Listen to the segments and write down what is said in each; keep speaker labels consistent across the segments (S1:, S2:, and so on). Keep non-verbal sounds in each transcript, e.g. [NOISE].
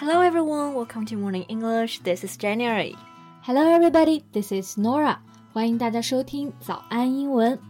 S1: Hello everyone, welcome to Morning English. This is January.
S2: Hello everybody, this is Norah. 欢迎大家收听早安英文。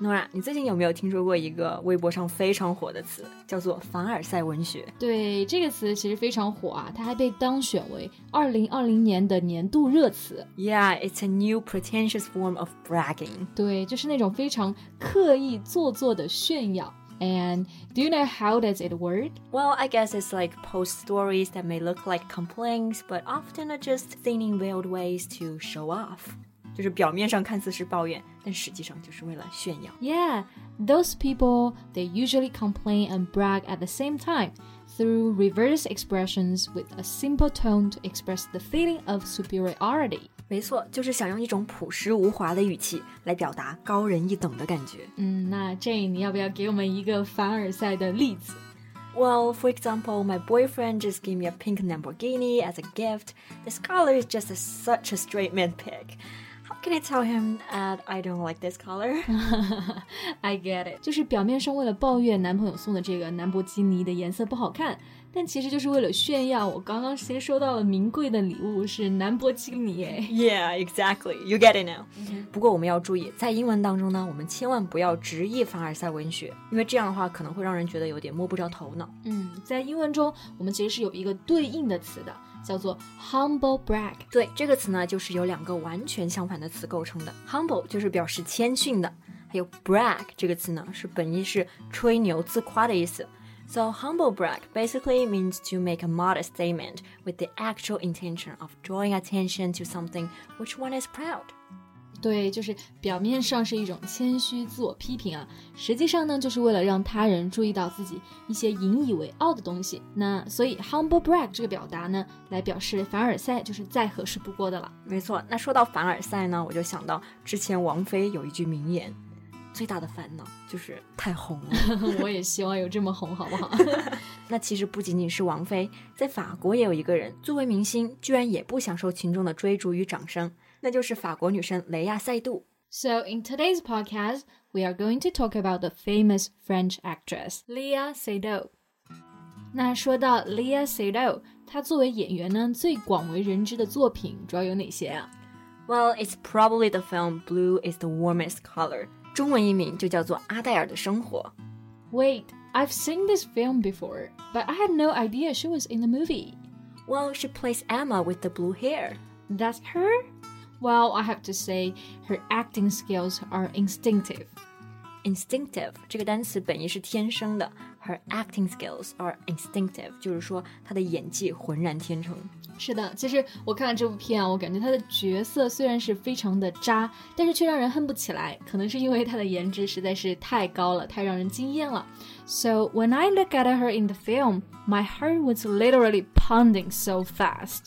S1: 诺拉，你最近有没有听说过一个微博上非常火的词，叫做凡尔赛文学？
S2: 对，这个词其实非常火啊，它还被当选为二零二零年的年度热词。
S1: Yeah, it's a new pretentious form of bragging.
S2: 对，就是那种非常刻意做作的炫耀。And do you know how does it work?
S1: Well, I guess it's like post stories that may look like complaints, but often are just thinning veiled ways to show off. 就是表面上看似是抱怨，但实际上就是为了炫耀。
S2: Yeah, those people they usually complain and brag at the same time through reverse expressions with a simple tone to express the feeling of superiority.
S1: 没错，就是想用一种朴实无华的语气来表达高人一等的感觉。
S2: 嗯，那 Jane，你要不要给我们一个凡尔赛的例子？
S1: Well, for example, my boyfriend just gave me a pink Lamborghini as a gift. This color is just a, such a straight man pick. Can I tell him that I don't like this color? [LAUGHS]
S2: I get it，就是表面上为了抱怨男朋友送的这个兰博基尼的颜色不好看，但其实就是为了炫耀我刚刚先收到了名贵的礼物是兰博基尼。
S1: Yeah, exactly. You get it now. 不过我们要注意，在英文当中呢，我们千万不要直译凡尔赛文学，因为这样的话可能会让人觉得有点摸不着头脑。
S2: 嗯，在英文中我们其实是有一个对应的词的。叫做 humble brag。
S1: 对，这个词呢，就是由两个完全相反的词构成的。humble 就是表示谦逊的，还有 brag 这个词呢，是本意是吹牛自夸的意思。So humble brag basically means to make a modest statement with the actual intention of drawing attention to something which one is proud.
S2: 对，就是表面上是一种谦虚、自我批评啊，实际上呢，就是为了让他人注意到自己一些引以为傲的东西。那所以 humble brag 这个表达呢，来表示凡尔赛，就是再合适不过的了。
S1: 没错，那说到凡尔赛呢，我就想到之前王菲有一句名言：最大的烦恼就是太红了。[LAUGHS]
S2: 我也希望有这么红，好不好？[LAUGHS]
S1: 那其实不仅仅是王菲，在法国也有一个人作为明星，居然也不享受群众的追逐与掌声，那就是法国女生蕾雅赛杜。
S2: So in today's podcast, we are going to talk about the famous French actress Léa Seydoux. 那说到 Léa Seydoux，她作为演员呢，最广为人知的作品主要有哪些啊
S1: ？Well, it's probably the film Blue is the Warmest Color，中文译名就叫做《阿黛尔的生活》。
S2: Wait, I've seen this film before, but I had no idea she was in the movie.
S1: Well, she plays Emma with the blue hair.
S2: That's her? Well, I have to say, her acting skills are instinctive
S1: Instinctive 这个单词本意是天生的，her acting skills are instinctive，就是说她的演技浑然天成。
S2: 是的，其实我看了这部片啊，我感觉她的角色虽然是非常的渣，但是却让人恨不起来。可能是因为她的颜值实在是太高了，太让人惊艳了。So when I look at her in the film, my heart was literally pounding so fast.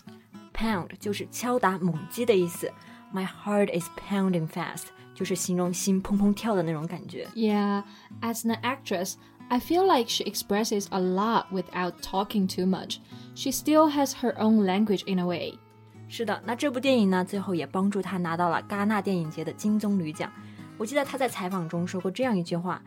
S1: Pound 就是敲打、猛击的意思。My heart is pounding fast， 就是形容心砰砰跳的那种感觉。
S2: Yeah, as an actress, I feel like she expresses a lot without talking too much. She still has her own language in a way.
S1: 是的，那这部电影呢，最后也帮助她拿到了戛纳电影节的金棕榈奖。我记得她在采访中说过这样一句话：“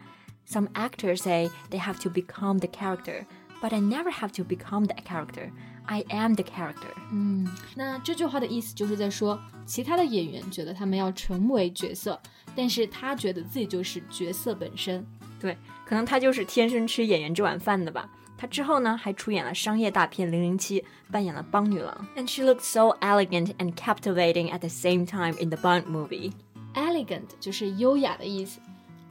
S1: Some actors say they have to become the character, but I never have to become the character.” I am the character。
S2: 嗯，那这句话的意思就是在说，其他的演员觉得他们要成为角色，但是他觉得自己就是角色本身。
S1: 对，可能他就是天生吃演员这碗饭的吧。他之后呢，还出演了商业大片《零零七》，扮演了邦女郎。And she looked so elegant and captivating at the same time in the Bond movie.
S2: Elegant 就是优雅的意思。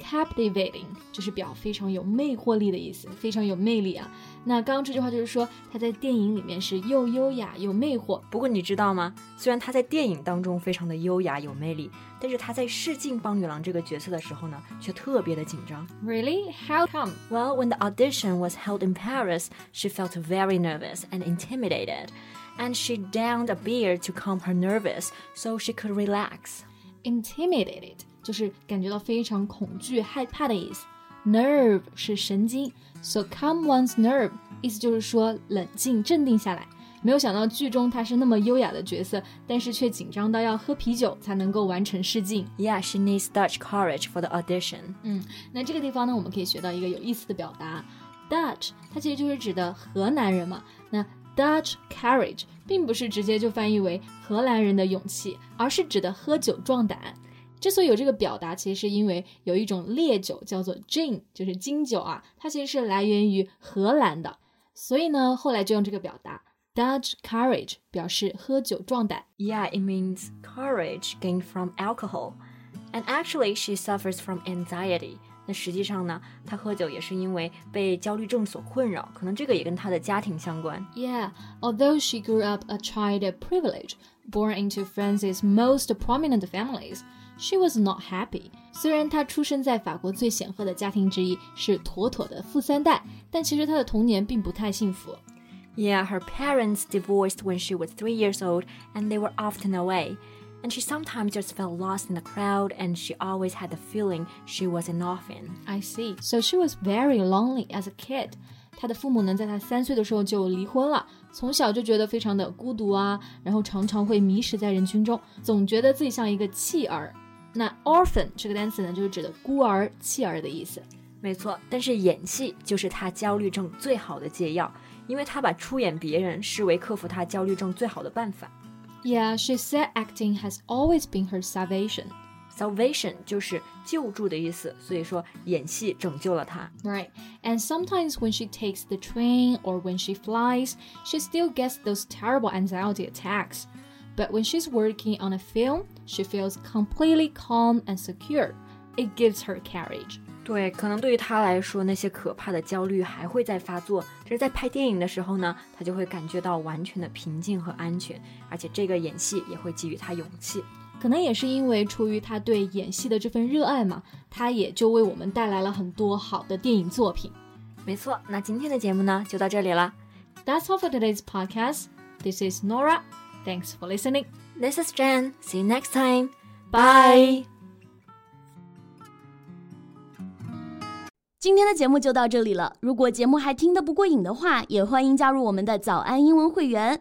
S2: captivating，就是表非常有魅惑力的意思，非常有魅力啊。那刚刚这句话就是说他在电影里面是又优雅又魅惑。
S1: 不过你知道吗？虽然他在电影当中非常的优雅有魅力，但是他在试镜邦女郎这个角色的时候呢，却特别的紧张。
S2: Really? How come?
S1: Well, when the audition was held in Paris, she felt very nervous and intimidated, and she downed a beer to calm her nervous so she could relax.
S2: Intimidated. 就是感觉到非常恐惧、害怕的意思。Nerve 是神经，so calm one's nerve 意思就是说冷静、镇定下来。没有想到剧中他是那么优雅的角色，但是却紧张到要喝啤酒才能够完成试镜。
S1: Yeah, she needs Dutch courage for the audition.
S2: 嗯，那这个地方呢，我们可以学到一个有意思的表达，Dutch，它其实就是指的荷兰人嘛。那 Dutch courage 并不是直接就翻译为荷兰人的勇气，而是指的喝酒壮胆。之所以有这个表达，其实是因为有一种烈酒叫做 gin，就是金酒啊，它其实是来源于荷兰的，所以呢，后来就用这个表达。Dutch courage 表示喝酒壮胆。
S1: Yeah, it means courage gained from alcohol. And actually, she suffers from anxiety. 那实际上呢，她喝酒也是因为被焦虑症所困扰，可能这个也跟她的家庭相关。
S2: Yeah, although she grew up a child of privilege, born into France's most prominent families, She was not happy. 虽然她出生在法国最显赫的家庭之一，是妥妥的富三代，但其实她的童年并不太幸福。
S1: Yeah, her parents divorced when she was three years old, and they were often away. And she sometimes just felt lost in the crowd, and she always had the feeling she was an orphan.
S2: I see. So she was very lonely as a kid. 她的父母呢，在她三岁的时候就离婚了，从小就觉得非常的孤独啊，然后常常会迷失在人群中，总觉得自己像一个弃儿。那 orphan 这个单词呢，就是指的孤儿、弃儿的意思。
S1: 没错，但是演戏就是她焦虑症最好的解药。因为他把出演别人视为克服他焦虑症最好的办法。
S2: Yeah, she said acting has always been her salvation.
S1: Salvation 就是救助的意思，所以说演戏拯救了她。
S2: Right, and sometimes when she takes the train or when she flies, she still gets those terrible anxiety attacks. But when she's working on a film, she feels completely calm and secure. It gives her courage.
S1: 对，可能对于他来说，那些可怕的焦虑还会再发作。只是在拍电影的时候呢，他就会感觉到完全的平静和安全，而且这个演戏也会给予他勇气。
S2: 可能也是因为出于他对演戏的这份热爱嘛，他也就为我们带来了很多好的电影作品。
S1: 没错，那今天的节目呢就到这里了。
S2: That's all for today's podcast. This is Norah. Thanks for listening.
S1: This is Jen. See you next time. Bye.
S3: 今天的节目就到这里了。如果节目还听得不过瘾的话，也欢迎加入我们的早安英文会员。